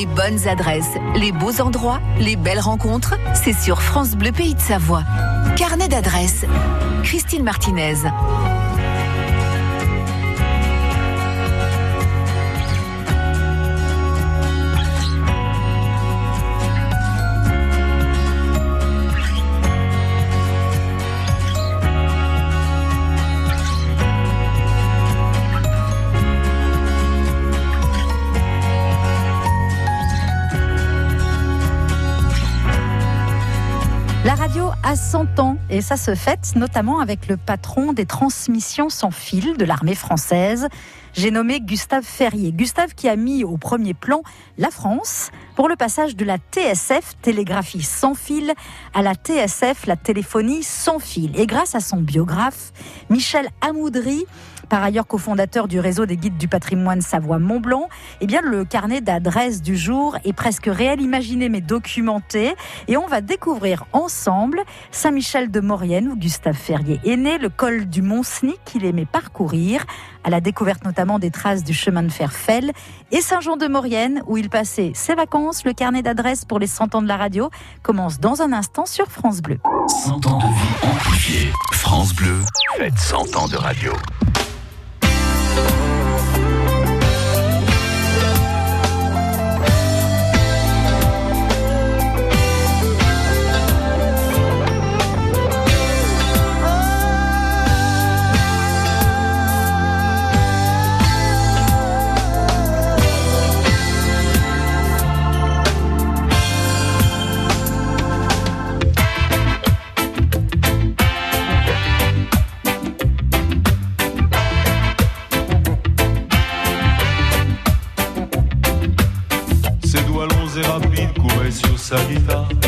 Les bonnes adresses, les beaux endroits, les belles rencontres, c'est sur France Bleu Pays de Savoie. Carnet d'adresses. Christine Martinez. 100 ans et ça se fête notamment avec le patron des transmissions sans fil de l'armée française. J'ai nommé Gustave Ferrier. Gustave qui a mis au premier plan la France pour le passage de la TSF, télégraphie sans fil, à la TSF, la téléphonie sans fil. Et grâce à son biographe, Michel Amoudry, par ailleurs cofondateur du réseau des guides du patrimoine Savoie-Mont-Blanc, eh bien, le carnet d'adresses du jour est presque réel, imaginé mais documenté. Et on va découvrir ensemble Saint-Michel de Maurienne, où Gustave Ferrier est né, le col du Mont-Sny qu'il aimait parcourir, à la découverte notamment des traces du chemin de fer Fell, et Saint-Jean de Maurienne, où il passait ses vacances. Le carnet d'adresses pour les 100 ans de la radio commence dans un instant sur France Bleu. 100 ans de vie amplifiée. France Bleu, faites 100 ans de radio. Sa guitare.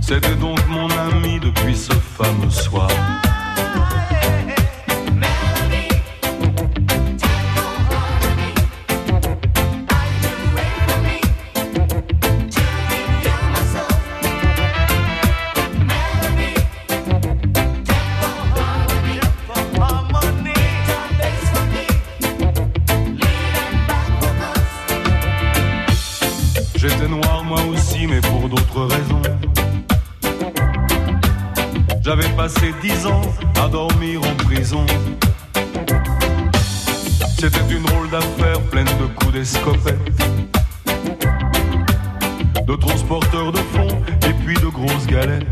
C'était donc mon ami depuis ce fameux soir. C'était une drôle d'affaire pleine de coups d'escopette, de transporteurs de fonds et puis de grosses galettes.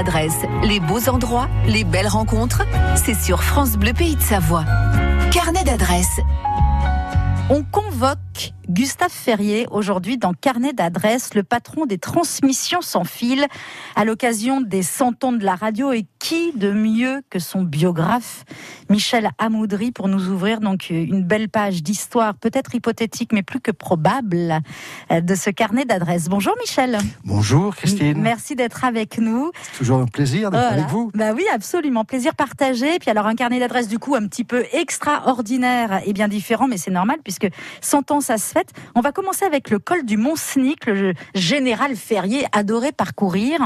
Adresses, les beaux endroits, les belles rencontres, c'est sur France Bleu Pays de Savoie. Carnet d'adresses. On convoque Gustave Ferrier aujourd'hui dans Carnet d'adresses, le patron des transmissions sans fil, à l'occasion des 100 ans de la radio. Et qui de mieux que son biographe, Michel Amoudry, pour nous ouvrir donc une belle page d'histoire, peut-être hypothétique, mais plus que probable, euh, de ce carnet d'adresses. Bonjour Michel. Bonjour Christine. Merci d'être avec nous. C'est toujours un plaisir d'être Voilà. avec vous. Bah oui, absolument. Plaisir partagé. Puis alors un carnet d'adresses du coup un petit peu extraordinaire et bien différent, mais c'est normal puisque 100 ans ça se fête. On va commencer avec le col du Mont-Snic, le général Ferrier adorait parcourir.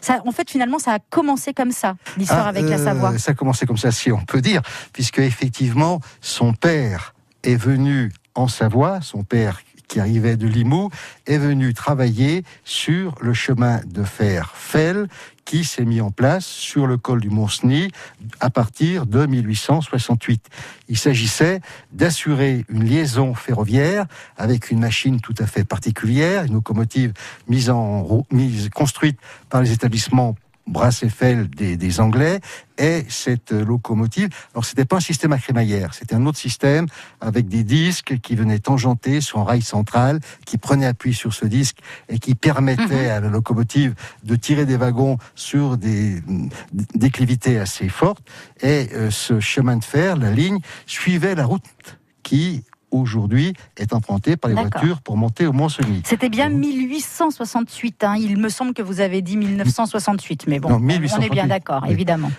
Ça, en fait, finalement, ça a commencé comme ça, l'histoire Ah, avec la euh, Savoie. Ça a commencé comme ça, si on peut dire, puisque effectivement, son père est venu en Savoie, son père qui arrivait de Limoux, est venu travailler sur le chemin de fer Fell qui s'est mis en place sur le col du Mont-Cenis à partir de 1868. Il s'agissait d'assurer une liaison ferroviaire avec une machine tout à fait particulière, une locomotive mise en mise construite par les établissements Brassefeld des, des Anglais et cette locomotive. Alors c'était pas un système à crémaillère, c'était un autre système avec des disques qui venaient tangenter sur un rail central, qui prenait appui sur ce disque et qui permettait à la locomotive de tirer des wagons sur des déclivités assez fortes. Et euh, ce chemin de fer, la ligne, suivait la route qui aujourd'hui est empruntée par les voitures pour monter au Mont-Cenis. C'était bien 1868. Hein. Il me semble que vous avez dit 1968, mais bon, Non, on est 1868, bien d'accord, oui. évidemment.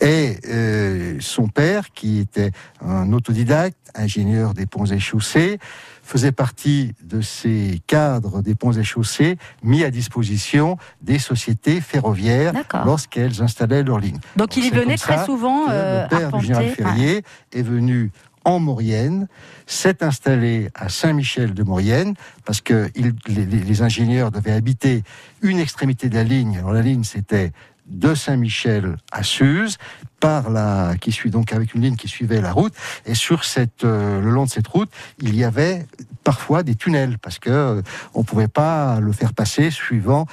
Et euh, son père, qui était un autodidacte, ingénieur des ponts et chaussées, faisait partie de ces cadres des ponts et chaussées mis à disposition des sociétés ferroviaires lorsqu'elles installaient leurs lignes. Donc il y venait ça très souvent euh, le père du général. Ferrier est venu en Maurienne, s'est installé à Saint-Michel de Maurienne, parce que les- les ingénieurs devaient habiter une extrémité de la ligne. Alors la ligne, c'était de Saint-Michel à Suse, par la, qui suit donc avec une ligne qui suivait la route. Et sur cette, euh, le long de cette route, il y avait parfois des tunnels parce que euh, on pouvait pas le faire passer suivant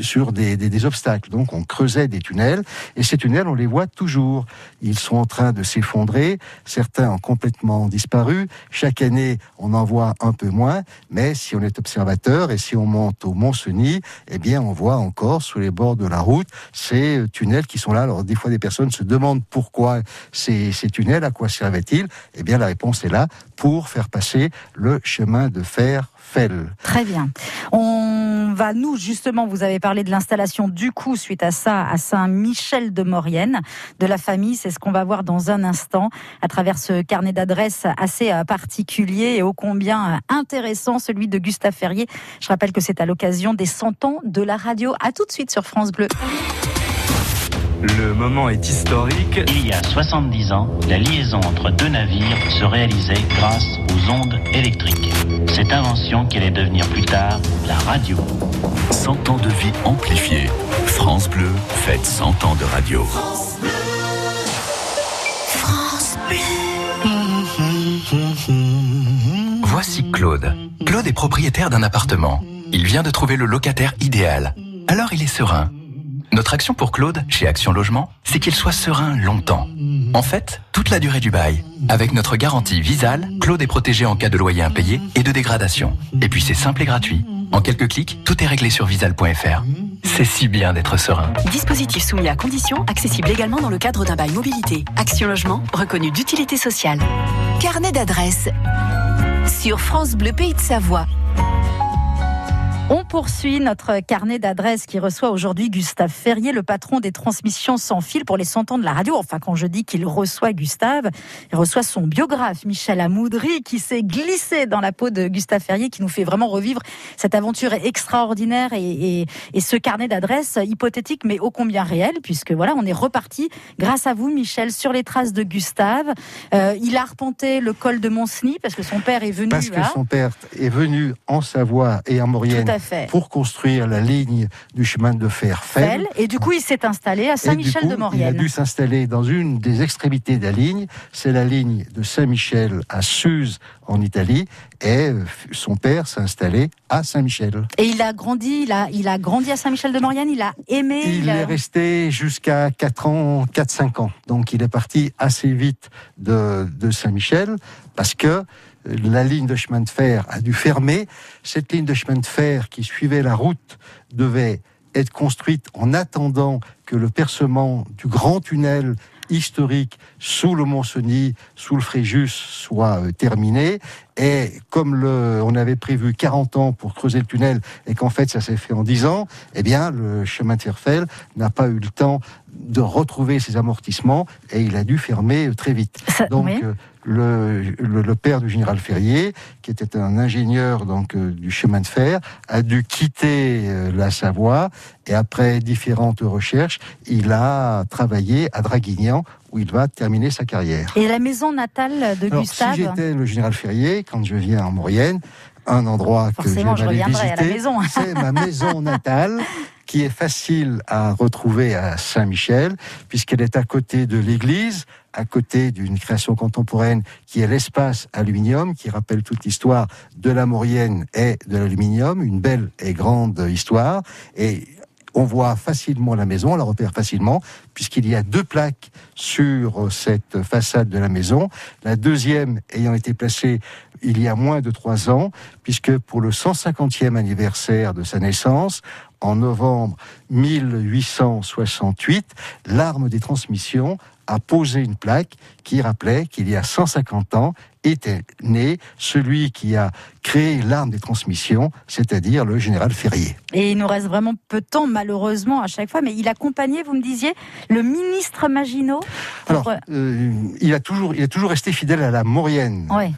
sur des, des- obstacles. Donc on creusait des tunnels et ces tunnels, on les voit toujours. Ils sont en train de s'effondrer. Certains ont complètement disparu. Chaque année, on en voit un peu moins. Mais si on est observateur et si on monte au Mont-Cenis, eh bien, on voit encore sur les bords de la route ces euh, tunnels qui sont là. Alors des fois, des personnes se demandent pourquoi ces, tunnels, à quoi servaient-ils Eh bien, la réponse est là pour faire passer le chemin de fer Fell. Très bien. On va, nous, justement, vous avez parlé de l'installation du coup, suite à ça, à Saint-Michel de Maurienne, de la famille. C'est ce qu'on va voir dans un instant, à travers ce carnet d'adresses assez euh, particulier et ô combien euh, intéressant, celui de Gustave Ferrier. Je rappelle que c'est à l'occasion des 100 ans de la radio. À tout de suite sur France Bleu. Le moment est historique. Il y a 70 ans, la liaison entre deux navires se réalisait grâce aux ondes électriques. Cette invention qui allait devenir plus tard la radio. 100 ans de vie amplifiée. France Bleu fête 100 ans de radio. Voici Claude. Claude est propriétaire d'un appartement. Il vient de trouver le locataire idéal. Alors il est serein. Notre action pour Claude, chez Action Logement, c'est qu'il soit serein longtemps. En fait, toute la durée du bail. Avec notre garantie Visal, Claude est protégé en cas de loyer impayé et de dégradation. Et puis c'est simple et gratuit. En quelques clics, tout est réglé sur visal.fr. C'est si bien d'être serein. Dispositif soumis à conditions, accessible également dans le cadre d'un bail mobilité. Action Logement, reconnu d'utilité sociale. Carnet d'adresses. Sur France Bleu Pays de Savoie. On poursuit notre carnet d'adresses qui reçoit aujourd'hui Gustave Ferrier, le patron des transmissions sans fil pour les 100 ans de la radio. Enfin, quand je dis qu'il reçoit Gustave, il reçoit son biographe, Michel Amoudry, qui s'est glissé dans la peau de Gustave Ferrier, qui nous fait vraiment revivre cette aventure extraordinaire et, et- et ce carnet d'adresses hypothétique, mais ô combien réel, puisque voilà, on est reparti grâce à vous, Michel, sur les traces de Gustave. Euh, il a arpenté le col de Mont-Cenis parce que son père est venu. Parce que son père est venu en Savoie et en Maurienne Tout à fait. Pour construire la ligne du chemin de fer Fell. Fell. Et du coup, il s'est installé à Et du Saint-Michel coup, de Il a dû s'installer dans une des extrémités de la ligne. C'est la ligne de Saint-Michel à Suse en Italie. Et euh, son père s'est installé à Saint-Michel. Et il a grandi, il a, il a grandi à Saint-Michel de Maurienne, il a aimé. Il a- est resté jusqu'à 4 ans, 4-5 ans. Donc il est parti assez vite de, de Saint-Michel parce que la ligne de chemin de fer a dû fermer. Cette ligne de chemin de fer qui suivait la route devait être construite en attendant que le percement du grand tunnel historique sous le Mont-Cenis, sous le Fréjus, soit euh, terminé. Et comme le, on avait prévu 40 ans pour creuser le tunnel et qu'en fait ça s'est fait en 10 ans, eh bien le chemin de fer Fell n'a pas eu le temps de retrouver ses amortissements et il a dû fermer très vite. Ça- Donc oui. euh, le, le, le père du général Ferrier, qui était un ingénieur donc euh, du chemin de fer, a dû quitter euh, la Savoie et après différentes recherches, il a travaillé à Draguignan où il va terminer sa carrière. Et la maison natale de Alors, Gustave. si j'étais le général Ferrier, quand je viens en Maurienne, un endroit que Forcément, je j'aime visiter, maison. c'est ma maison natale, qui est facile à retrouver à Saint-Michel, puisqu'elle est à côté de l'église, à côté d'une création contemporaine qui est l'espace aluminium, qui rappelle toute l'histoire de la Maurienne et de l'aluminium, une belle et grande histoire. Et on voit facilement la maison, on la repère facilement, puisqu'il y a deux plaques sur cette façade de la maison. La deuxième ayant été placée il y a moins de trois ans, puisque pour le 150e anniversaire de sa naissance, en novembre 1868, l'arme des transmissions a posé une plaque qui rappelait qu'il y a 150 ans était né celui qui a créé l'arme des transmissions, c'est-à-dire le général Ferrier. Et il nous reste vraiment peu de temps, malheureusement, à chaque fois. Mais il accompagnait, vous me disiez, le ministre Maginot. Alors, euh, il, a toujours, il a toujours resté fidèle à la Maurienne. Ouais.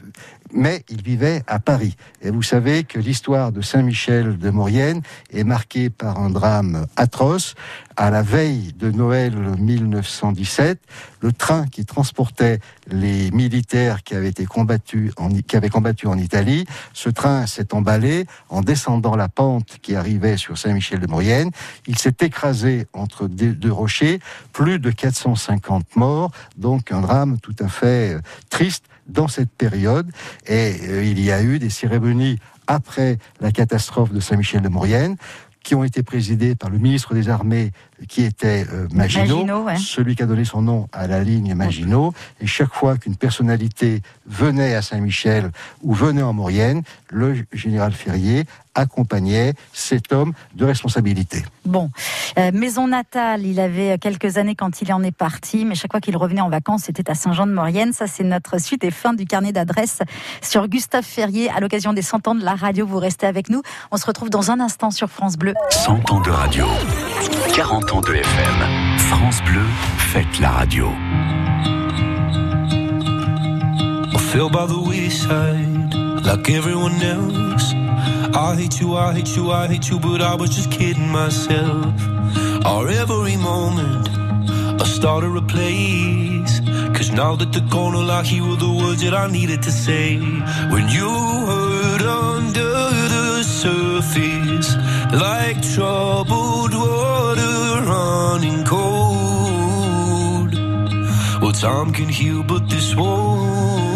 Mais il vivait à Paris. Et vous savez que l'histoire de Saint-Michel de Maurienne est marquée par un drame atroce. À la veille de Noël 1917, le train qui transportait les militaires qui avaient été combattus en, combattu en Italie, ce train s'est emballé en descendant la pente qui arrivait sur Saint-Michel de Maurienne. Il s'est écrasé entre deux, deux rochers, plus de 450 morts, donc un drame tout à fait euh, triste dans cette période. Et euh, il y a eu des cérémonies après la catastrophe de Saint-Michel de Maurienne qui ont été présidées par le ministre des Armées qui était euh, Maginot, Maginot, ouais. celui qui a donné son nom à la ligne Maginot. Et chaque fois qu'une personnalité venait à Saint-Michel ou venait en Maurienne, le général Ferrier accompagnait cet homme de responsabilité. Bon, Euh, maison natale, il avait quelques années quand il en est parti, mais chaque fois qu'il revenait en vacances, c'était à Saint-Jean-de-Maurienne. Ça, c'est notre suite et fin du carnet d'adresses sur Gustave Ferrier à l'occasion des 100 ans de la radio. Vous restez avec nous. On se retrouve dans un instant sur France Bleu. 100 ans de radio. 40 ans de FM. France Bleu, faites la radio. I fell by the wayside like everyone else. I hate you, I hate you, I hate you, but I was just kidding myself. Our every moment, I started a place. Cause now that gone, all I hear were the words that I needed to say. When you hurt under the surface, like troubled water running cold. Well, time can heal, but this won't.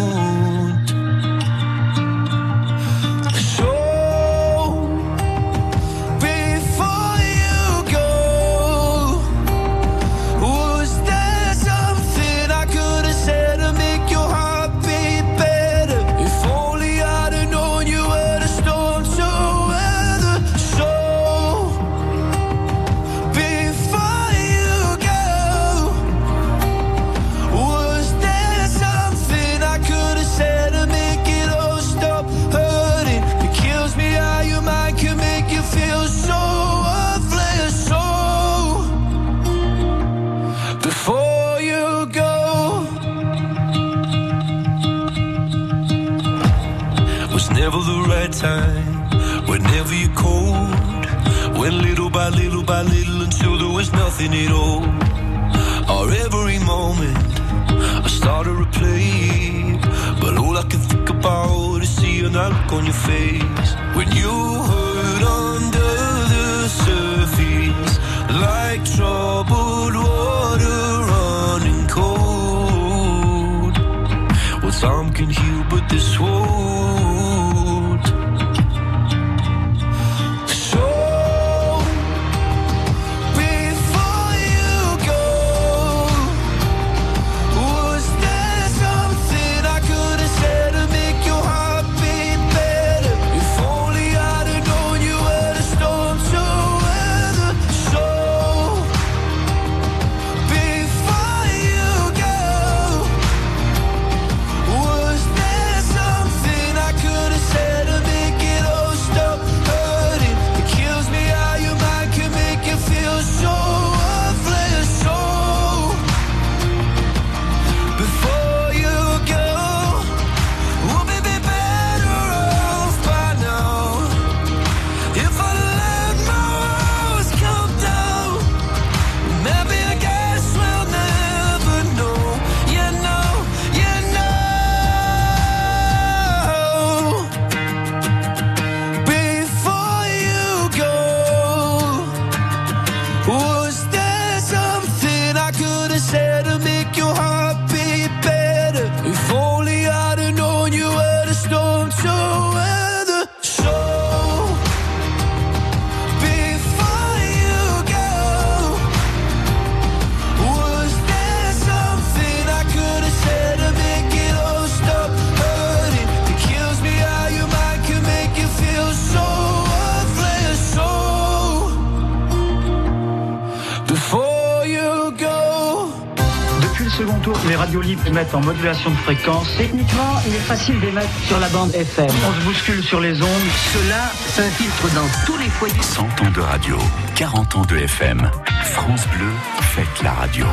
Radios libres émettent en modulation de fréquence. Techniquement, il est facile d'émettre sur la bande FM. On se bouscule sur les ondes. Cela s'infiltre dans tous les foyers. 100 ans de radio, 40 ans de FM. France Bleu, faites la radio.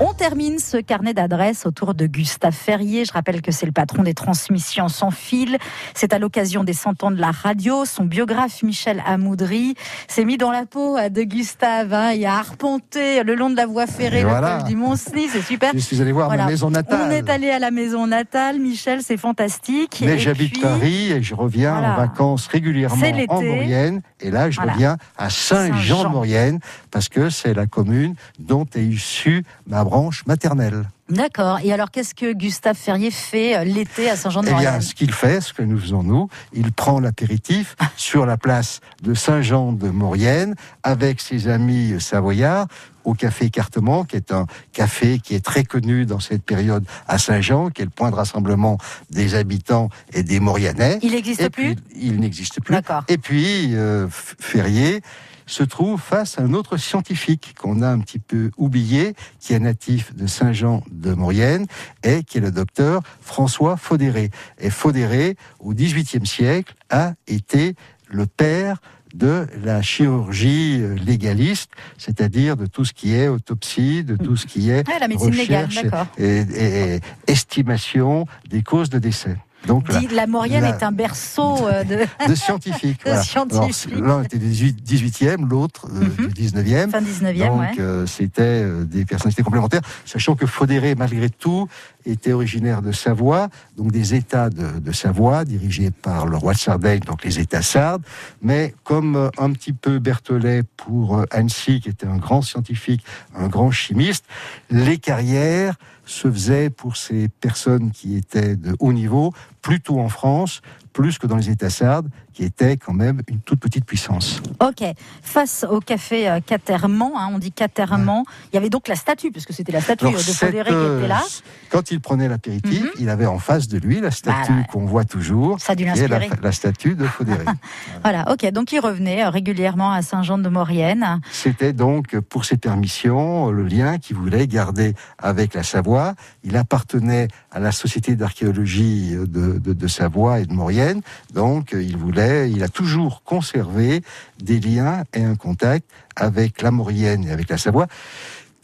On termine ce carnet d'adresses autour de Gustave Ferrier. Je rappelle que c'est le patron des transmissions sans fil. C'est à l'occasion des 100 ans de la radio. Son biographe Michel Amoudry s'est mis dans la peau de Gustave. Hein. Il a arpenté le long de la voie ferrée, le col du Mont-Cenis. C'est super. Je suis allé voir ma maison natale. On est allé à la maison natale. Michel, c'est fantastique. Mais j'habite Paris et je reviens en vacances régulièrement en Maurienne. Et là, je reviens à Saint-Jean-de-Maurienne parce que c'est la commune dont est issue ma branche maternelle. D'accord. Et alors, qu'est-ce que Gustave Ferrier fait euh, l'été à Saint-Jean-de-Maurienne Eh bien, ce qu'il fait, ce que nous faisons nous, il prend l'apéritif sur la place de Saint-Jean-de-Maurienne avec ses amis savoyards au café Écartement, qui est un café qui est très connu dans cette période à Saint-Jean, qui est le point de rassemblement des habitants et des Mauriennais. Il n'existe plus? Il n'existe plus. D'accord. Et puis, euh, Ferrier se trouve face à un autre scientifique qu'on a un petit peu oublié, qui est natif de Saint-Jean de Maurienne et qui est le docteur François Faudéré. Et Faudéré, au XVIIIe siècle, a été le père de la chirurgie légaliste, c'est-à-dire de tout ce qui est autopsie, de tout ce qui est la médecine recherche légale, et, et estimation des causes de décès. Donc, la, la Maurienne est un berceau euh, de, de scientifiques. voilà. L'un était du 18e, l'autre euh, Mhm. du 19e. Fin 19e, Donc ouais. euh, c'était euh, des personnalités complémentaires, sachant que Faudéré, malgré tout, était originaire de Savoie, donc des États de, de Savoie, dirigés par le roi de Sardaigne, donc les États sardes. Mais comme euh, un petit peu Berthollet pour euh, Annecy, qui était un grand scientifique, un grand chimiste, les carrières se faisaient pour ces personnes qui étaient de haut niveau, plutôt en France, plus que dans les États sardes, qui étaient quand même une toute petite puissance. Ok. Face au café euh, Caterman, hein, on dit Caterman, il y avait donc la statue, parce que c'était la statue Alors, de cette, Faudéré qui euh, était là. Quand il prenait l'apéritif, il avait en face de lui la statue Voilà. qu'on voit toujours, Ça a dû qui est la, l'inspirer. la statue de Faudéré. Voilà, ok. Donc il revenait euh, régulièrement à Saint-Jean-de-Maurienne. C'était donc pour ses permissions le lien qu'il voulait garder avec la Savoie. Il appartenait à la Société d'archéologie de, de- de Savoie et de Maurienne, donc il voulait, il a toujours conservé des liens et un contact avec la Maurienne et avec la Savoie.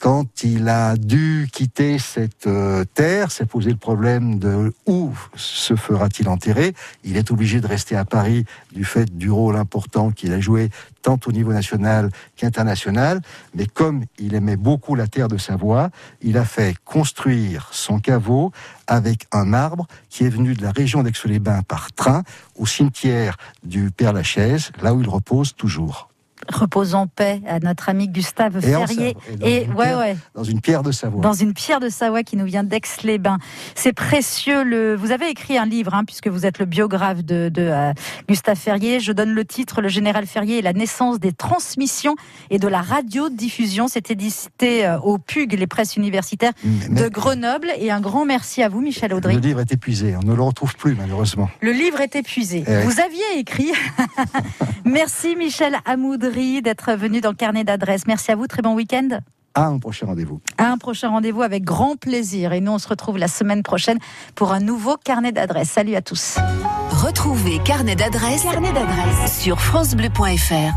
Quand il a dû quitter cette euh, terre, s'est posé le problème de où se fera-t-il enterrer. Il est obligé de rester à Paris du fait du rôle important qu'il a joué tant au niveau national qu'international. Mais comme il aimait beaucoup la terre de Savoie, il a fait construire son caveau avec un arbre qui est venu de la région d'Aix-les-Bains par train au cimetière du Père Lachaise, là où il repose toujours. Repose en paix à notre ami Gustave Ferrier. Et dans Et une ouais, pierre- ouais. Dans une pierre de Savoie. Dans une pierre de Savoie qui nous vient d'Aix-les-Bains. C'est précieux. Le... Vous avez écrit un livre, hein, puisque vous êtes le biographe de, de, euh, Gustave Ferrier. Je donne le titre Le Général Ferrier et la naissance des transmissions et de la radiodiffusion. C'est édité euh, au PUG, les presses universitaires de Grenoble. Et un grand merci à vous, Michel Audry. Le livre est épuisé, on ne le retrouve plus malheureusement. Le livre est épuisé. Eh oui. Vous aviez écrit. Merci Michel Amoudry d'être venu dans le carnet d'adresses. Merci à vous. Très bon week-end. À un prochain rendez-vous. À un prochain rendez-vous avec grand plaisir. Et nous, on se retrouve la semaine prochaine pour un nouveau carnet d'adresses. Salut à tous. Retrouvez Carnet d'adresses sur FranceBleu.fr.